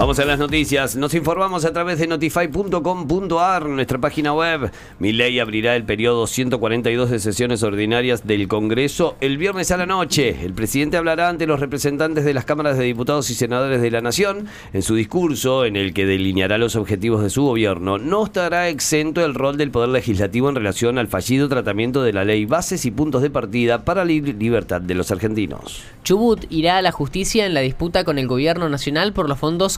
Vamos a las noticias. Nos informamos a través de notify.com.ar, nuestra página web. Mi ley abrirá el periodo 142 de sesiones ordinarias del Congreso el viernes a la noche. El presidente hablará ante los representantes de las cámaras de diputados y senadores de la Nación en su discurso en el que delineará los objetivos de su gobierno. No estará exento el rol del Poder Legislativo en relación al fallido tratamiento de la ley, bases y puntos de partida para la libertad de los argentinos. Chubut irá a la justicia en la disputa con el gobierno nacional por los fondos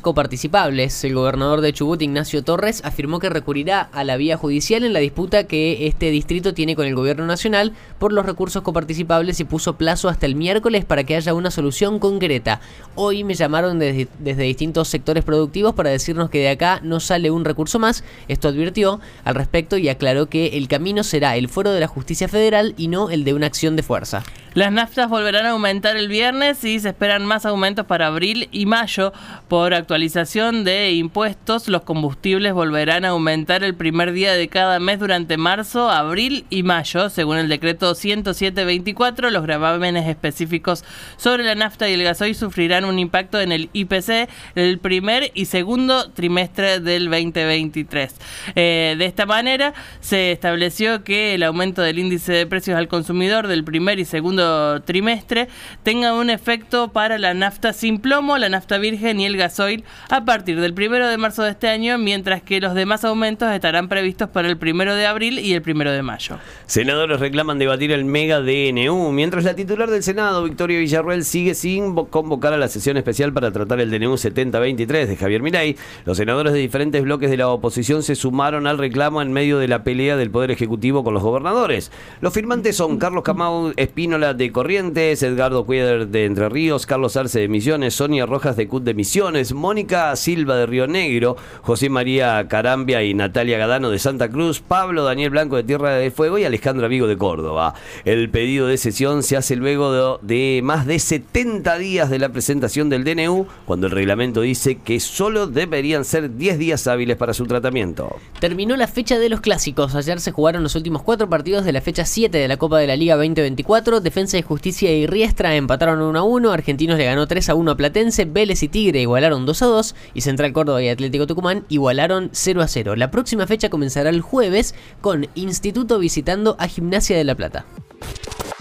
El gobernador de Chubut, Ignacio Torres, afirmó que recurrirá a la vía judicial en la disputa que este distrito tiene con el gobierno nacional por los recursos coparticipables y puso plazo hasta el miércoles para que haya una solución concreta. Hoy me llamaron desde, distintos sectores productivos para decirnos que de acá no sale un recurso más. Esto advirtió al respecto y aclaró que el camino será el foro de la justicia federal y no el de una acción de fuerza. Las naftas volverán a aumentar el viernes y se esperan más aumentos para abril y mayo. Por actualización de impuestos, los combustibles volverán a aumentar el primer día de cada mes durante marzo, abril y mayo. Según el decreto 107-24, los gravámenes específicos sobre la nafta y el gasoil sufrirán un impacto en el IPC el primer y segundo trimestre del 2023. Eh, de esta manera, se estableció que el aumento del índice de precios al consumidor del primer y segundo trimestre tenga un efecto para la nafta sin plomo, la nafta virgen y el gasoil a partir del primero de marzo de este año, mientras que los demás aumentos estarán previstos para el primero de abril y el primero de mayo. Senadores reclaman debatir el mega DNU, mientras la titular del Senado, Victoria Villarruel, sigue sin convocar a la sesión especial para tratar el DNU 7023 de Javier Milei. Los senadores de diferentes bloques de la oposición se sumaron al reclamo en medio de la pelea del Poder Ejecutivo con los gobernadores. Los firmantes son Carlos Camau Espínola de Corrientes, Edgardo Cueder de Entre Ríos, Carlos Arce de Misiones, Sonia Rojas de CUT de Misiones, Mónica Silva de Río Negro, José María Carambia y Natalia Gadano de Santa Cruz, Pablo Daniel Blanco de Tierra de Fuego y Alejandra Vigo de Córdoba. El pedido de sesión se hace luego de, de más de 70 días de la presentación del DNU, cuando el reglamento dice que solo deberían ser 10 días hábiles para su tratamiento. Terminó la fecha de los clásicos. Ayer se jugaron los últimos cuatro partidos de la fecha 7 de la Copa de la Liga 2024. Defensa y Justicia y Riestra empataron 1 a 1. Argentinos le ganó 3 a 1 a Platense. Vélez y Tigre igualaron 2 a 2. Y Central Córdoba y Atlético Tucumán igualaron 0 a 0. La próxima fecha comenzará el jueves con Instituto visitando a Gimnasia de la Plata.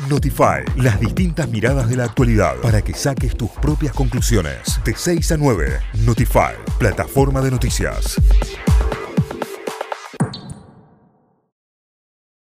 Notify, las distintas miradas de la actualidad para que saques tus propias conclusiones. De 6 a 9, Notify, plataforma de noticias.